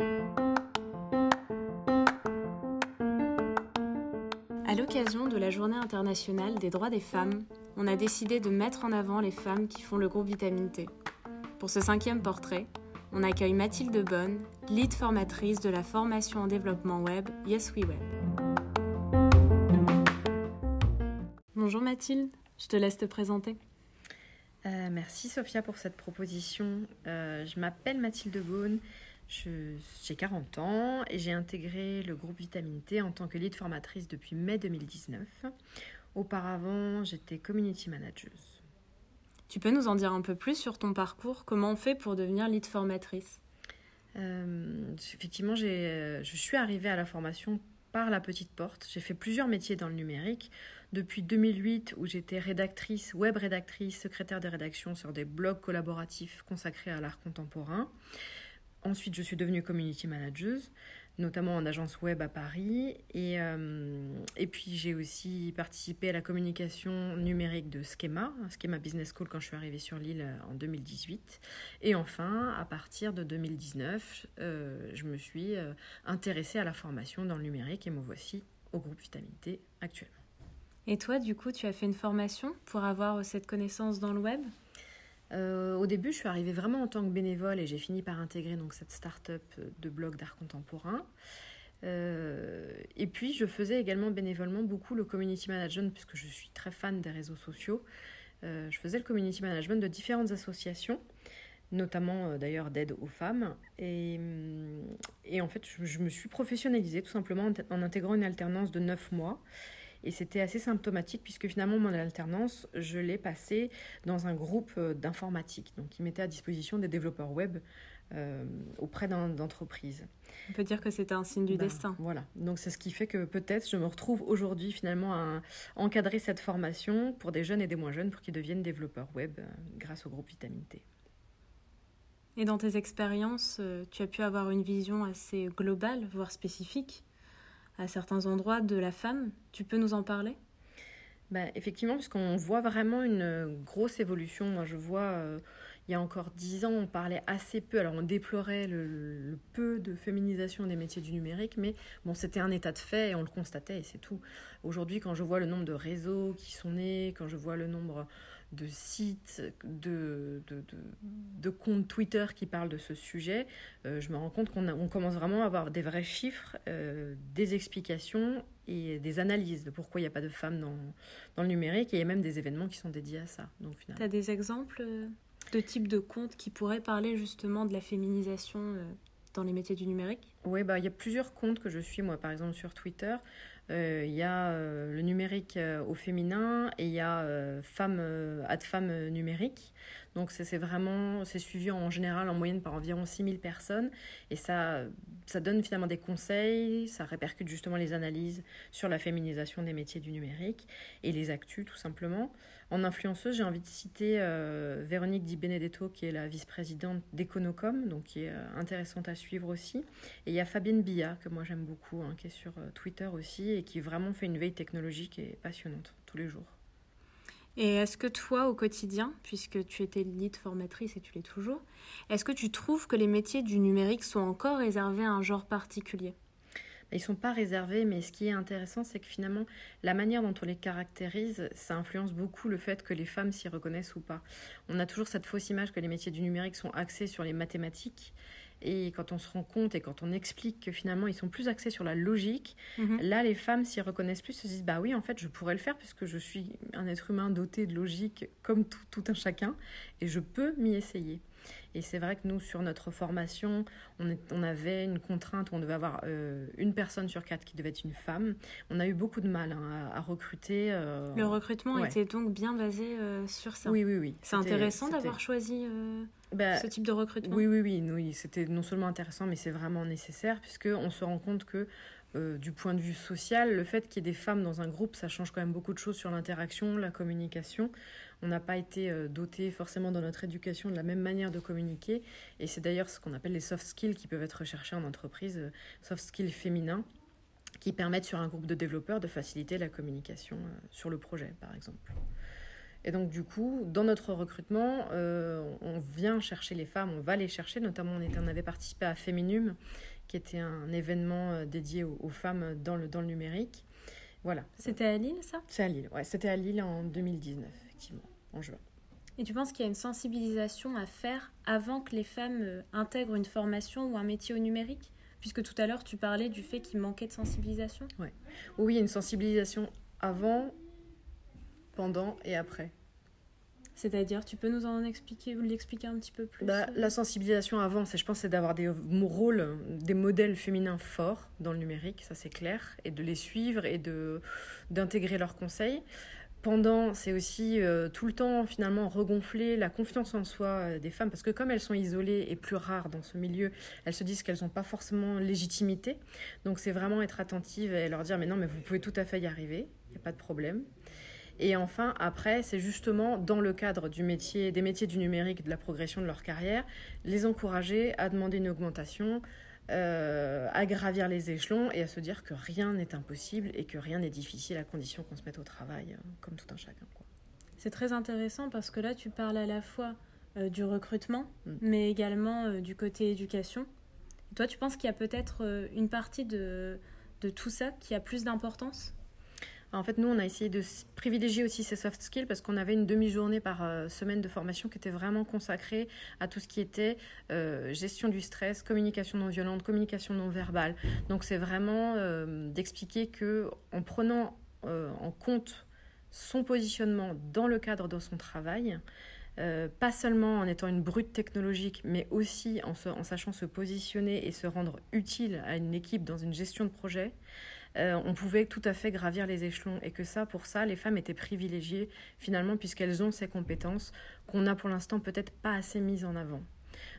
À l'occasion de la Journée internationale des droits des femmes, on a décidé de mettre en avant les femmes qui font le groupe Vitamine T. Pour ce cinquième portrait, on accueille Mathilde Bonne, lead formatrice de la formation en développement web Yes We Web. Bonjour Mathilde, je te laisse te présenter. Euh, merci Sophia pour cette proposition. Euh, je m'appelle Mathilde Bonne, j'ai 40 ans et j'ai intégré le groupe Vitamine T en tant que lead formatrice depuis mai 2019. Auparavant, j'étais community manager. Tu peux nous en dire un peu plus sur ton parcours? Comment on fait pour devenir lead formatrice? Euh, Effectivement, je suis arrivée à la formation par la petite porte. J'ai fait plusieurs métiers dans le numérique. Depuis 2008, où j'étais rédactrice, web rédactrice, secrétaire de rédaction sur des blogs collaboratifs consacrés à l'art contemporain. Ensuite, je suis devenue community manager, notamment en agence web à Paris. Et, euh, et puis, j'ai aussi participé à la communication numérique de Schema, Schema Business School, quand je suis arrivée sur l'île euh, en 2018. Et enfin, à partir de 2019, euh, je me suis intéressée à la formation dans le numérique et me voici au groupe Vitamine actuellement. Et toi, du coup, tu as fait une formation pour avoir cette connaissance dans le web? Euh, au début, je suis arrivée vraiment en tant que bénévole et j'ai fini par intégrer donc cette start-up de blog d'art contemporain. Euh, et puis, je faisais également bénévolement beaucoup le community management puisque je suis très fan des réseaux sociaux. Euh, je faisais le community management de différentes associations, notamment d'ailleurs d'aide aux femmes. Et, et en fait, je, je, me suis professionnalisée tout simplement en, intégrant une alternance de 9 mois. Et c'était assez symptomatique puisque finalement mon alternance, je l'ai passée dans un groupe euh, d'informatique, donc qui mettait à disposition des développeurs web euh, auprès d'entreprises. On peut dire que c'était un signe du ben, destin. Voilà, donc c'est ce qui fait que peut-être je me retrouve aujourd'hui finalement à encadrer cette formation pour des jeunes et des moins jeunes pour qu'ils deviennent développeurs web euh, grâce au groupe Vitamine T. Et dans tes expériences, tu as pu avoir une vision assez globale, voire spécifique à certains endroits de la femme. Tu peux nous en parler? Bah, Effectivement, puisqu'on voit vraiment une grosse évolution. Moi, je vois, euh, il y a encore dix ans, on parlait assez peu. Alors, on déplorait le, peu de féminisation des métiers du numérique, mais bon, c'était un état de fait et on le constatait et c'est tout. Aujourd'hui, quand je vois le nombre de réseaux qui sont nés, quand je vois le nombre de sites, de, de, de, comptes Twitter qui parlent de ce sujet, euh, je me rends compte qu'on on commence vraiment à avoir des vrais chiffres, euh, des explications et des analyses de pourquoi il n'y a pas de femmes dans, dans, le numérique. Et il y a même des événements qui sont dédiés à ça. Tu as des exemples euh, de types de comptes qui pourraient parler justement de la féminisation dans les métiers du numérique? Oui, bah, il y a plusieurs comptes que je suis, moi, par exemple, sur Twitter. Euh, il y a euh, le numérique euh, au féminin et il y a femme, ad femme numérique. Donc c'est vraiment, c'est suivi en général en moyenne par environ 6000 personnes et ça, ça donne finalement des conseils, ça répercute justement les analyses sur la féminisation des métiers du numérique et les actus tout simplement. En influenceuse, j'ai envie de citer euh, Véronique Di Benedetto qui est la vice-présidente d'Econocom, donc qui est euh, intéressante à suivre aussi. Et il y a Fabienne Billa que moi j'aime beaucoup, hein, qui est sur euh, Twitter aussi et qui vraiment fait une veille technologique et passionnante tous les jours. Et est-ce que toi, au quotidien, puisque tu étais lead formatrice et tu l'es toujours, est-ce que tu trouves que les métiers du numérique sont encore réservés à un genre particulier? Ils ne sont pas réservés, mais ce qui est intéressant, c'est que finalement, la manière dont on les caractérise, ça influence beaucoup le fait que les femmes s'y reconnaissent ou pas. On a toujours cette fausse image que les métiers du numérique sont axés sur les mathématiques, et quand on se rend compte et quand on explique que finalement ils sont plus axés sur la logique, mhm. là les femmes s'y reconnaissent plus, se disent bah oui en fait je pourrais le faire puisque je suis un être humain doté de logique comme tout, tout un chacun et je peux m'y essayer. Et c'est vrai que nous, sur notre formation, on, on avait une contrainte où on devait avoir euh, une personne sur quatre qui devait être une femme. On a eu beaucoup de mal hein, à, recruter. Euh, le recrutement était donc bien basé euh, sur ça. Oui, oui, oui. C'est intéressant d'avoir choisi bah, ce type de recrutement. Oui, oui, oui. oui C'était non seulement intéressant, mais c'est vraiment nécessaire puisqu'on se rend compte que du point de vue social, le fait qu'il y ait des femmes dans un groupe, ça change quand même beaucoup de choses sur l'interaction, la communication. On n'a pas été euh, doté forcément dans notre éducation de la même manière de communiquer. Et c'est d'ailleurs ce qu'on appelle les soft skills qui peuvent être recherchés en entreprise, euh, soft skills féminins, qui permettent sur un groupe de développeurs de faciliter la communication euh, sur le projet, par exemple. Et donc, du coup, dans notre recrutement, on vient chercher les femmes, on va les chercher. Notamment, on, était, on avait participé à Féminum, qui était un événement dédié aux, femmes dans le, dans le numérique. Voilà. C'était à Lille, ça? C'est à Lille, ouais. C'était à Lille en 2019, effectivement, en juin. Et tu penses qu'il y a une sensibilisation à faire avant que les femmes euh, intègrent une formation ou un métier au numérique? Puisque tout à l'heure, tu parlais du fait qu'il manquait de sensibilisation? Ouais. Oui, il y a une sensibilisation avant, pendant et après. C'est-à-dire, tu peux nous en expliquer, vous l'expliquer un petit peu plus bah, La sensibilisation avant, je pense, c'est d'avoir des rôles, des modèles féminins forts dans le numérique, ça c'est clair, et de les suivre et de d'intégrer leurs conseils. Pendant, c'est aussi euh, tout le temps finalement regonfler la confiance en soi euh, des femmes, parce que comme elles sont isolées et plus rares dans ce milieu, elles se disent qu'elles n'ont pas forcément légitimité. Donc c'est vraiment être attentive et leur dire mais non, mais vous pouvez tout à fait y arriver, il n'y a pas de problème. Et enfin, après, c'est justement dans le cadre du métier, des métiers du numérique, de la progression de leur carrière, les encourager à demander une augmentation, euh, à gravir les échelons et à se dire que rien n'est impossible et que rien n'est difficile à condition qu'on se mette au travail, hein, comme tout un chacun. C'est très intéressant parce que là, tu parles à la fois euh, du recrutement, mm. mais également euh, du côté éducation. toi, tu penses qu'il y a peut-être une partie de, de tout ça qui a plus d'importance? En fait, nous, on a essayé de privilégier aussi ces soft skills parce qu'on avait une demi-journée par euh, semaine de formation qui était vraiment consacrée à tout ce qui était euh, gestion du stress, communication non violente, communication non verbale. Donc, c'est vraiment euh, d'expliquer que en prenant en compte son positionnement dans le cadre de son travail, pas seulement en étant une brute technologique, mais aussi en, en, sachant se positionner et se rendre utile à une équipe dans une gestion de projet, euh, on pouvait tout à fait gravir les échelons et que ça, pour ça, les femmes étaient privilégiées finalement puisqu'elles ont ces compétences qu'on n'a pour l'instant peut-être pas assez mises en avant.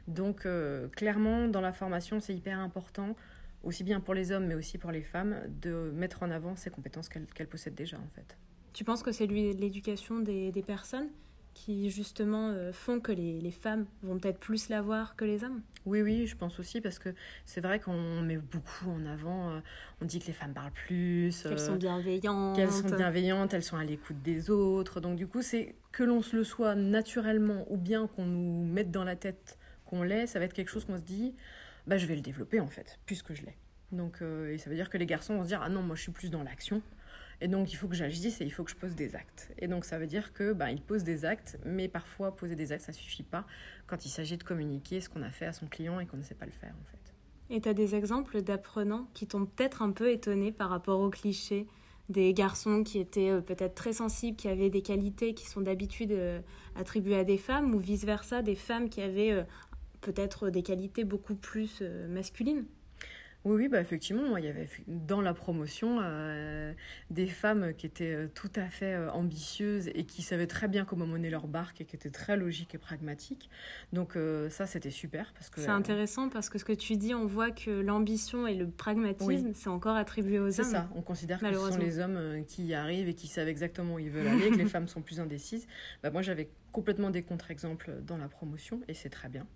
Donc euh, clairement, dans la formation, c'est hyper important, aussi bien pour les hommes mais aussi pour les femmes, de mettre en avant ces compétences qu'elles possèdent déjà en fait. Tu penses que c'est l'éducation des, des personnes qui justement euh, font que les, les, femmes vont peut-être plus l'avoir que les hommes Oui, oui, je pense aussi parce que c'est vrai qu'on met beaucoup en avant, euh, on dit que les femmes parlent plus, qu'elles sont euh, bienveillantes, qu'elles sont bienveillantes, elles sont à l'écoute des autres. Donc du coup, c'est que l'on se le soit naturellement ou bien qu'on nous mette dans la tête qu'on l'est, ça va être quelque chose qu'on se dit, bah je vais le développer en fait, puisque je l'ai. Donc et ça veut dire que les garçons vont se dire ah non moi je suis plus dans l'action et donc, il faut que j'agisse et il faut que je pose des actes. Et donc, ça veut dire que ben, il pose des actes, mais parfois, poser des actes, ça suffit pas quand il s'agit de communiquer ce qu'on a fait à son client et qu'on ne sait pas le faire, en fait. Et tu as des exemples d'apprenants qui t'ont peut-être un peu étonné par rapport aux clichés des garçons qui étaient euh, peut-être très sensibles, qui avaient des qualités qui sont d'habitude euh, attribuées à des femmes, ou vice-versa, des femmes qui avaient euh, peut-être des qualités beaucoup plus masculines? Oui, oui, bah effectivement, il y avait dans la promotion euh, des femmes qui étaient euh, tout à fait euh, ambitieuses et qui savaient très bien comment mener leur barque et qui étaient très logiques et pragmatiques. Donc ça, c'était super parce que c'est intéressant parce que ce que tu dis, on voit que l'ambition et le pragmatisme, c'est encore attribué aux hommes. C'est ça. On considère que ce sont les hommes qui y arrivent et qui savent exactement où ils veulent aller, que les femmes sont plus indécises. Bah, moi, j'avais complètement des contre-exemples dans la promotion et c'est très bien.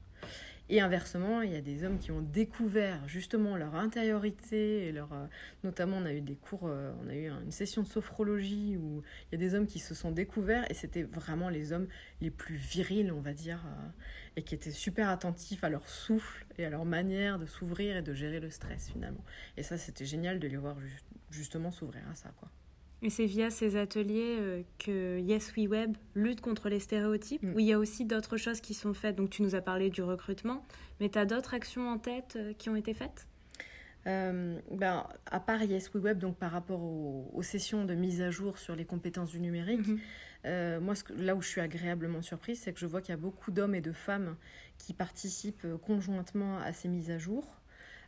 Et inversement, il y a des hommes qui ont découvert justement leur intériorité, et leur, euh, notamment on a eu des cours, euh, on a eu une session de sophrologie où il y a des hommes qui se sont découverts et c'était vraiment les hommes les plus virils, on va dire, euh, et qui étaient super attentifs à leur souffle et à leur manière de s'ouvrir et de gérer le stress finalement. Et ça, c'était génial de les voir justement s'ouvrir à ça, quoi. Et c'est via ces ateliers euh, que Yes We Web lutte contre les stéréotypes, mm. où il y a aussi d'autres choses qui sont faites. Donc tu nous as parlé du recrutement, mais tu as d'autres actions en tête euh, qui ont été faites? Euh, ben, à part Yes We Web, donc par rapport aux, sessions de mise à jour sur les compétences du numérique, mm-hmm. moi, là où je suis agréablement surprise, c'est que je vois qu'il y a beaucoup d'hommes et de femmes qui participent conjointement à ces mises à jour.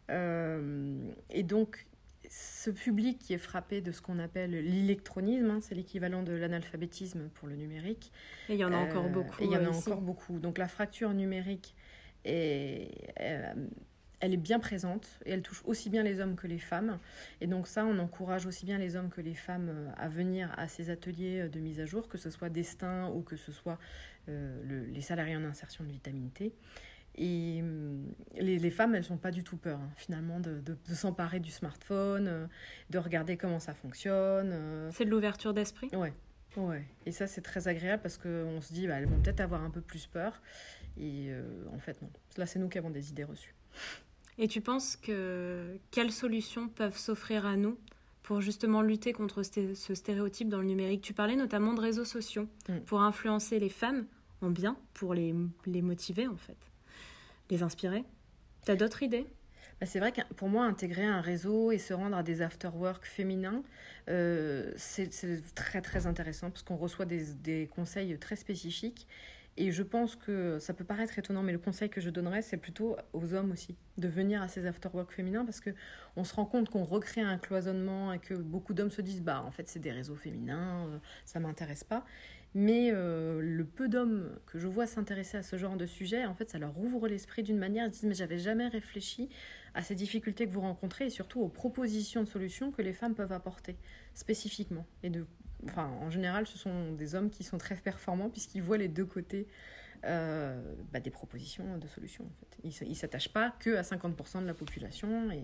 et donc, ce public qui est frappé de ce qu'on appelle l'électronisme, hein, c'est l'équivalent de l'analphabétisme pour le numérique. Et il y en a encore euh, beaucoup. il y en a encore beaucoup. Donc la fracture numérique, est, euh, elle est bien présente et elle touche aussi bien les hommes que les femmes. Et donc ça, on encourage aussi bien les hommes que les femmes euh, à venir à ces ateliers de mise à jour, que ce soit Destin ou que ce soit les salariés en insertion de vitamine T. Et hum, les, les, femmes, elles sont pas du tout peur, hein, finalement, de, de, s'emparer du smartphone, euh, de regarder comment ça fonctionne. Euh. C'est de l'ouverture d'esprit? Ouais. Ouais, et ça c'est très agréable parce qu'on se dit, bah, elles vont peut-être avoir un peu plus peur. Et euh, en fait, non. Là, c'est nous qui avons des idées reçues. Et tu penses que quelles solutions peuvent s'offrir à nous pour justement lutter contre ce stéréotype dans le numérique? Tu parlais notamment de réseaux sociaux mm. pour influencer les femmes en bien, pour les, les motiver en fait, les inspirer? Tu as d'autres idées? Bah, c'est vrai que pour moi, intégrer un réseau et se rendre à des after-work féminins, euh, c'est très très intéressant parce qu'on reçoit des, des, conseils très spécifiques et je pense que ça peut paraître étonnant, mais le conseil que je donnerais, c'est plutôt aux hommes aussi, de venir à ces after-work féminins, parce qu'on se rend compte qu'on recrée un cloisonnement et que beaucoup d'hommes se disent, bah en fait c'est des réseaux féminins, euh, ça m'intéresse pas. Mais euh, le peu d'hommes que je vois s'intéresser à ce genre de sujet, en fait, ça leur ouvre l'esprit d'une manière, ils disent, mais j'avais jamais réfléchi à ces difficultés que vous rencontrez et surtout aux propositions de solutions que les femmes peuvent apporter spécifiquement et enfin, en général, ce sont des hommes qui sont très performants puisqu'ils voient les deux côtés euh, bah, des propositions de solutions. Ils ne s'attachent pas que à 50% de la population et,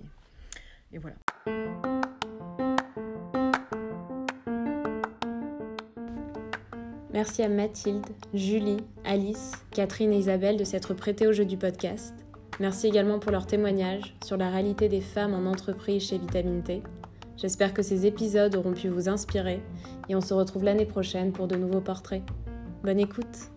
et voilà. Merci à Mathilde, Julie, Alice, Catherine et Isabelle de s'être prêtées au jeu du podcast. Merci également pour leur témoignage sur la réalité des femmes en entreprise chez Vitamine T J'espère que ces épisodes auront pu vous inspirer et on se retrouve l'année prochaine pour de nouveaux portraits. Bonne écoute